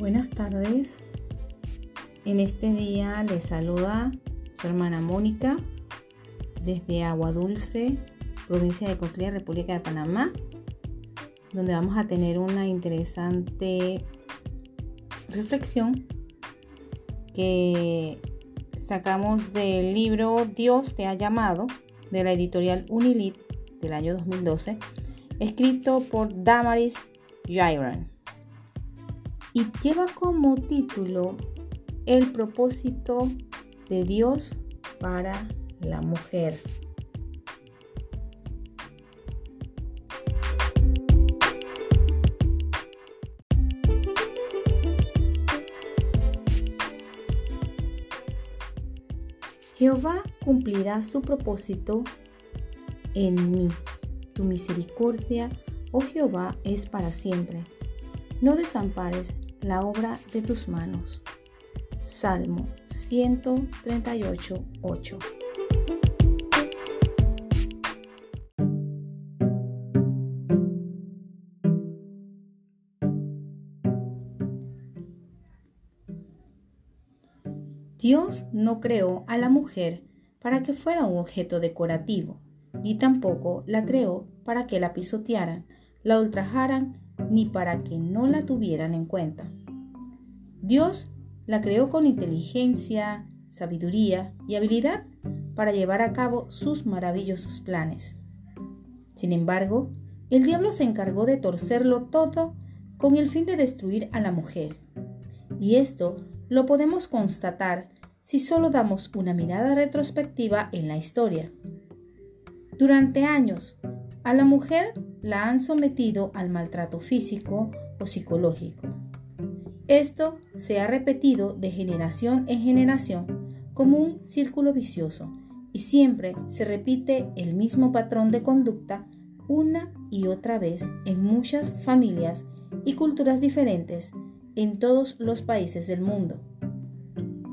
Buenas tardes. En este día les saluda su hermana Mónica desde Agua Dulce, provincia de Coclea, República de Panamá, donde vamos a tener una interesante reflexión que sacamos del libro Dios te ha llamado de la editorial Unilit del año 2012, escrito por Damaris Jairan y lleva como título El propósito de Dios para la mujer. Jehová cumplirá su propósito en mí. Tu misericordia, oh Jehová, es para siempre. No desampares la obra de tus manos. Salmo 138, 8. Dios no creó a la mujer para que fuera un objeto decorativo, ni tampoco la creó para que la pisotearan, la ultrajaran ni para que no la tuvieran en cuenta. Dios la creó con inteligencia, sabiduría y habilidad para llevar a cabo sus maravillosos planes. Sin embargo, el diablo se encargó de torcerlo todo con el fin de destruir a la mujer. Y esto lo podemos constatar si solo damos una mirada retrospectiva en la historia. Durante años, a la mujer la han sometido al maltrato físico o psicológico. Esto se ha repetido de generación en generación como un círculo vicioso y siempre se repite el mismo patrón de conducta una y otra vez en muchas familias y culturas diferentes en todos los países del mundo.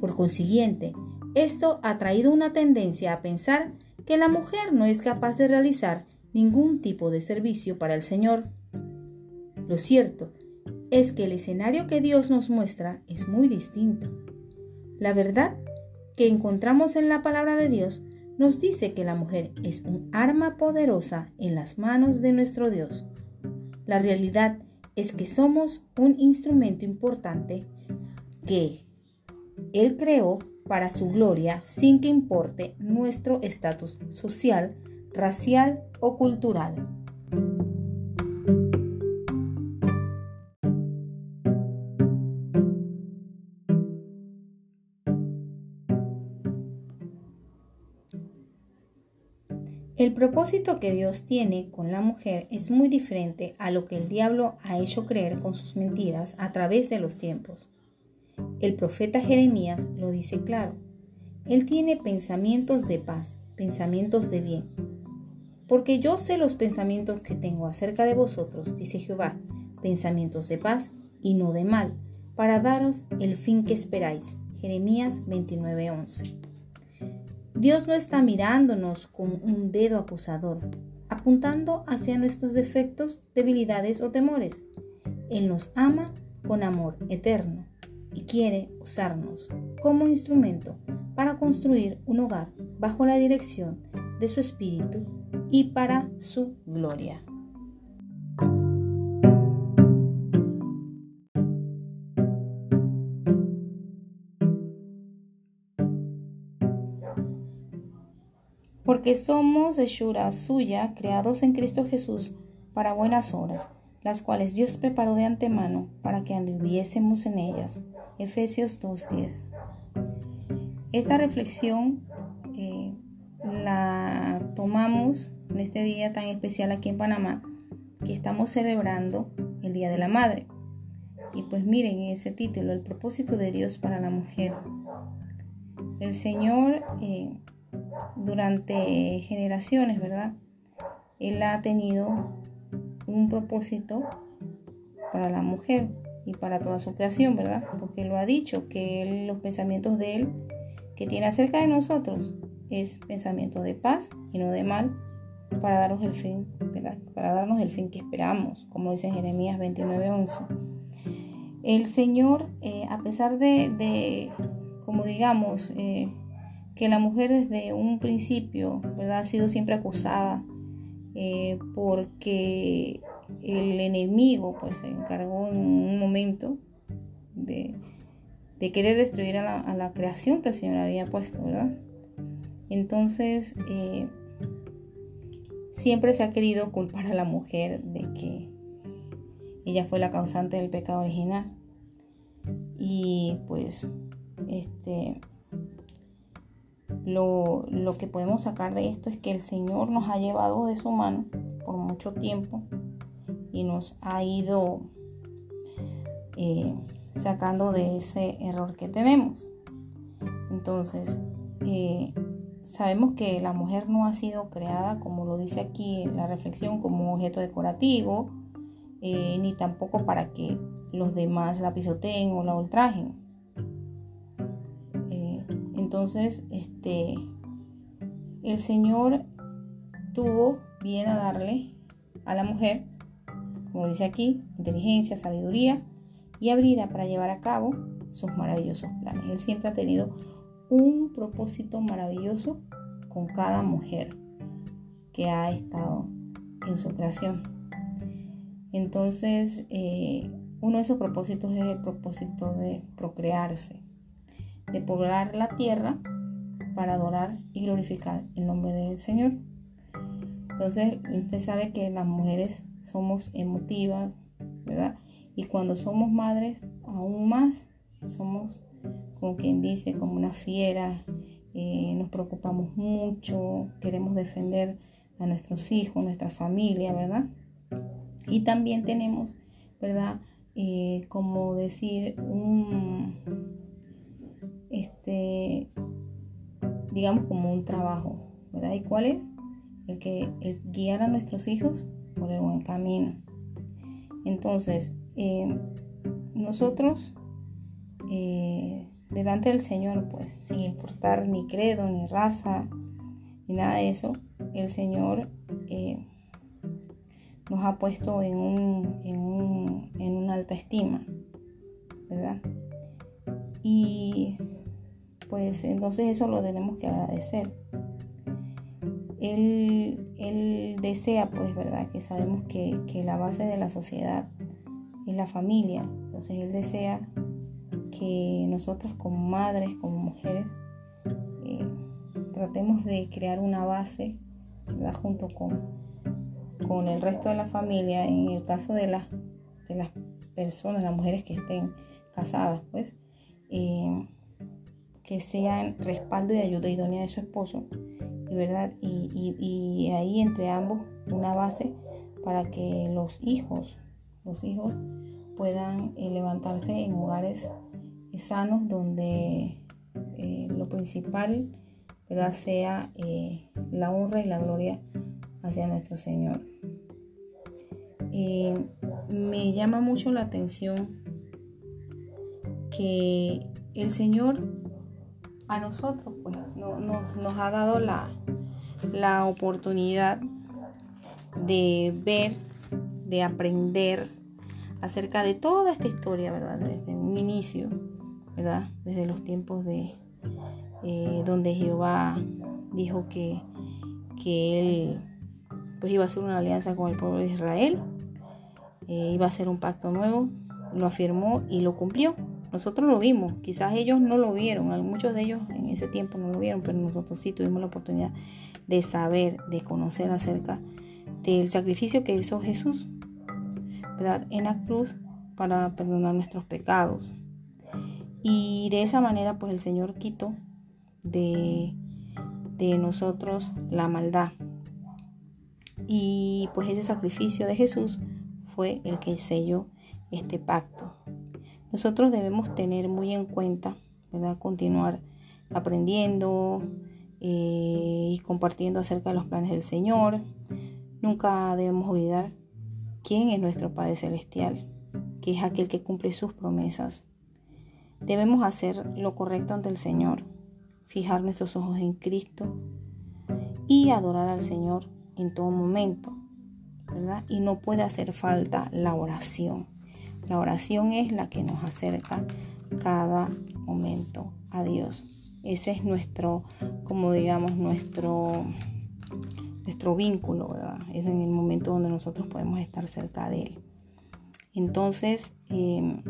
Por consiguiente, esto ha traído una tendencia a pensar que la mujer no es capaz de realizar ningún tipo de servicio para el Señor. Lo cierto es que el escenario que Dios nos muestra es muy distinto. La verdad que encontramos en la palabra de Dios nos dice que la mujer es un arma poderosa en las manos de nuestro Dios. La realidad es que somos un instrumento importante que Él creó para su gloria sin que importe nuestro estatus social, racial o cultural. El propósito que Dios tiene con la mujer es muy diferente a lo que el diablo ha hecho creer con sus mentiras a través de los tiempos. El profeta Jeremías lo dice claro. Él tiene pensamientos de paz, pensamientos de bien, porque yo sé los pensamientos que tengo acerca de vosotros, dice Jehová, pensamientos de paz y no de mal, para daros el fin que esperáis. Jeremías 29:11. Dios no está mirándonos con un dedo acusador, apuntando hacia nuestros defectos, debilidades o temores. Él nos ama con amor eterno y quiere usarnos como instrumento para construir un hogar bajo la dirección de su espíritu y para su gloria. Porque somos hechura suya, creados en Cristo Jesús para buenas obras, las cuales Dios preparó de antemano para que anduviésemos en ellas. Efesios 2.10. Esta reflexión eh, la tomamos en este día tan especial aquí en Panamá, que estamos celebrando el Día de la Madre. Y pues miren ese título, el propósito de Dios para la mujer. El Señor eh, durante generaciones, ¿verdad? Él ha tenido un propósito para la mujer y para toda su creación, ¿verdad? Porque lo ha dicho, que los pensamientos de Él que tiene acerca de nosotros es pensamiento de paz y no de mal para darnos el fin, Para darnos el fin que esperamos, como dice Jeremías 29:11. El Señor, eh, a pesar de, como digamos, eh, que la mujer desde un principio, ¿verdad? Ha sido siempre acusada eh, porque el enemigo, pues, se encargó en un momento de, querer destruir a la, creación que el Señor había puesto, ¿verdad? Entonces, siempre se ha querido culpar a la mujer de que ella fue la causante del pecado original. Y pues, este, lo, que podemos sacar de esto es que el Señor nos ha llevado de su mano por mucho tiempo y nos ha ido eh, sacando de ese error que tenemos. Entonces, eh, sabemos que la mujer no ha sido creada, como lo dice aquí la reflexión, como objeto decorativo, eh, ni tampoco para que los demás la pisoteen o la ultrajen. Eh, entonces, este, el Señor tuvo bien a darle a la mujer, como dice aquí, inteligencia, sabiduría y habilidad para llevar a cabo sus maravillosos planes. Él siempre ha tenido un propósito maravilloso con cada mujer que ha estado en su creación. Entonces, eh, uno de esos propósitos es el propósito de procrearse, de poblar la tierra para adorar y glorificar el nombre del Señor. Entonces, usted sabe que las mujeres somos emotivas, ¿verdad? Y cuando somos madres, aún más, somos como quien dice, como una fiera, eh, nos preocupamos mucho, queremos defender a nuestros hijos, nuestra familia, ¿verdad? Y también tenemos, ¿verdad? Eh, como decir, un, este, digamos como un trabajo, ¿verdad? ¿Y cuál es? El que el guiar a nuestros hijos por el buen camino. Entonces, eh, nosotros delante del Señor, pues, sin importar ni credo, ni raza, ni nada de eso, el Señor eh, nos ha puesto en, un, en, un, en una alta estima, ¿verdad? Y pues entonces eso lo tenemos que agradecer. Él, desea, pues, ¿verdad? Que sabemos que, que la base de la sociedad es la familia. Entonces Él desea que nosotros como madres, como mujeres, eh, tratemos de crear una base junto con, con el resto de la familia, en el caso de, las de las personas, las mujeres que estén casadas, pues, eh, que sean respaldo y ayuda idónea de su esposo, ¿verdad? Y, y ahí entre ambos una base para que los hijos, los hijos puedan eh, levantarse en hogares sanos donde eh, lo principal ¿verdad? sea eh, la honra y la gloria hacia nuestro Señor. me llama mucho la atención que el Señor a nosotros pues, nos ha dado la, la oportunidad de ver, de aprender acerca de toda esta historia, ¿verdad? Desde un inicio desde los tiempos de eh, donde Jehová dijo que, él pues iba a hacer una alianza con el pueblo de Israel, eh, iba a hacer un pacto nuevo, lo afirmó y lo cumplió. Nosotros lo vimos, quizás ellos no lo vieron, muchos de ellos en ese tiempo no lo vieron, pero nosotros sí tuvimos la oportunidad de saber, de conocer acerca del sacrificio que hizo Jesús. En la cruz para perdonar nuestros pecados. Y de esa manera pues el Señor quitó de, de nosotros la maldad. Y pues ese sacrificio de Jesús fue el que selló este pacto. Nosotros debemos tener muy en cuenta, ¿verdad? Continuar aprendiendo eh, y compartiendo acerca de los planes del Señor. Nunca debemos olvidar quién es nuestro Padre Celestial, que es aquel que cumple sus promesas Debemos hacer lo correcto ante el Señor, fijar nuestros ojos en Cristo y adorar al Señor en todo momento, ¿verdad? Y no puede hacer falta la oración. nuestra oración es la que nos acerca cada momento a Dios. Ese es nuestro, como digamos, nuestro, nuestro vínculo, ¿verdad? Es en el momento donde nosotros podemos estar cerca de Él. Entonces, em,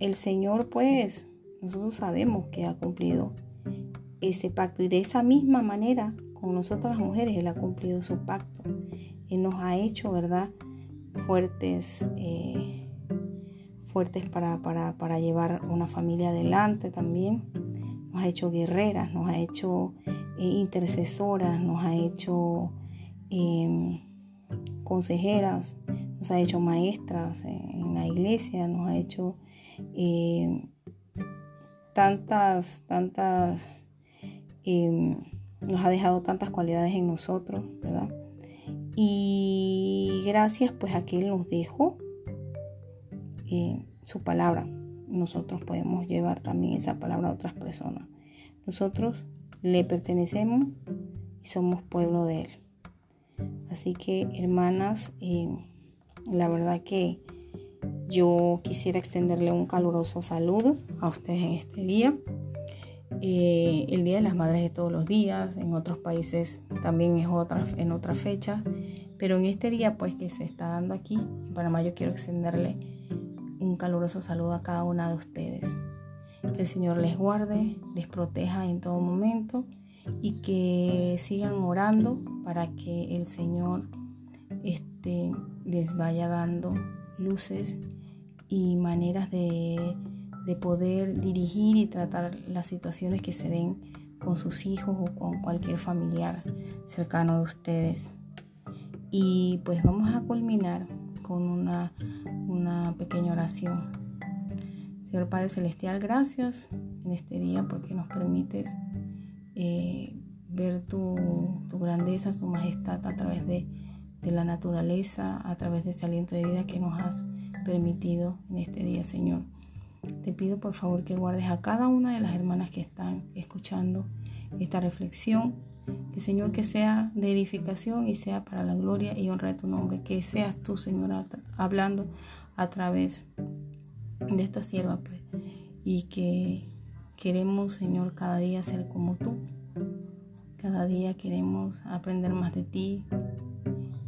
el Señor, pues, nosotros sabemos que ha cumplido ese pacto y de esa misma manera con nosotros las mujeres Él ha cumplido su pacto. Él nos ha hecho, ¿verdad? Fuertes, eh, fuertes para, para, llevar una familia adelante también. Nos ha hecho guerreras, nos ha hecho eh, intercesoras, nos ha hecho em, consejeras, nos ha hecho maestras en la iglesia, nos ha hecho tantas, tantas, nos ha dejado tantas cualidades en nosotros, ¿verdad? Y gracias pues a que Él nos dejó eh, su palabra, nosotros podemos llevar también esa palabra a otras personas. Nosotros le pertenecemos y somos pueblo de Él. Así que hermanas, eh, la verdad que yo quisiera extenderle un caluroso saludo a ustedes en este día. Eh, el Día de las Madres de todos los días, en otros países también es otra, en otra fecha, pero en este día pues que se está dando aquí en Panamá yo quiero extenderle un caluroso saludo a cada una de ustedes. Que el Señor les guarde, les proteja en todo momento y que sigan orando para que el Señor este, les vaya dando luces y maneras de de poder dirigir y tratar las situaciones que se den con sus hijos o con cualquier familiar cercano de ustedes. Y pues vamos a culminar con una, una pequeña oración. Señor Padre Celestial, gracias en este día porque nos permites eh, ver tu, tu, grandeza, tu majestad a través de, de la naturaleza, a través de ese aliento de vida que nos has permitido en este día, Señor. Te pido por favor que guardes a cada una de las hermanas que están escuchando esta reflexión. Que Señor que sea de edificación y sea para la gloria y honra de tu nombre. Que seas tú, Señor, hablando a través de esta sierva. Pues, y que queremos, Señor, cada día ser como tú. Cada día queremos aprender más de ti,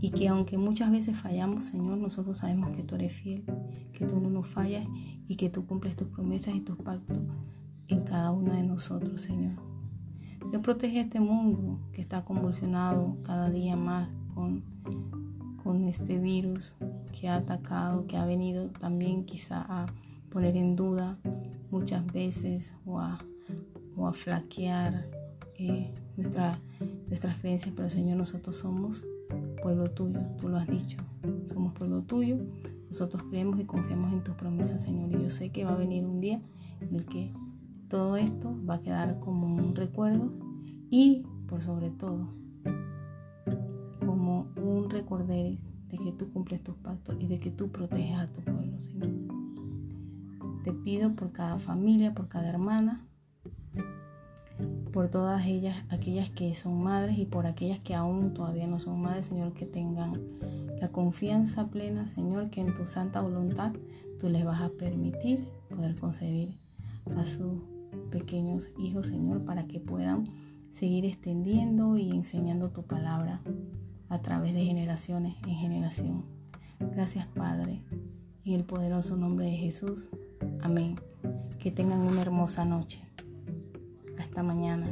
y que aunque muchas veces fallamos, Señor, nosotros sabemos que tú eres fiel, que tú no nos fallas y que tú cumples tus promesas y tus pactos en cada uno de nosotros, Señor. Dios protege este mundo que está convulsionado cada día más con, con este virus que ha atacado, que ha venido también quizá a poner en duda muchas veces o a, o a flaquear eh, nuestras creencias, pero Señor, nosotros somos pueblo tuyo, tú lo has dicho, somos pueblo tuyo, nosotros creemos y confiamos en tus promesas, Señor, y yo sé que va a venir un día en el que todo esto va a quedar como un recuerdo y, por sobre todo, como un recordar de que tú cumples tus pactos y de que tú proteges a tu pueblo, Señor. Te pido por cada familia, por cada hermana, por todas ellas, aquellas que son madres y por aquellas que aún todavía no son madres, Señor, que tengan la confianza plena, Señor, que en tu santa voluntad tú les vas a permitir poder concebir a sus pequeños hijos, Señor, para que puedan seguir extendiendo y enseñando tu palabra a través de generaciones en generación. Gracias, Padre, en el poderoso nombre de Jesús. Amén. Que tengan una hermosa noche. Hasta mañana.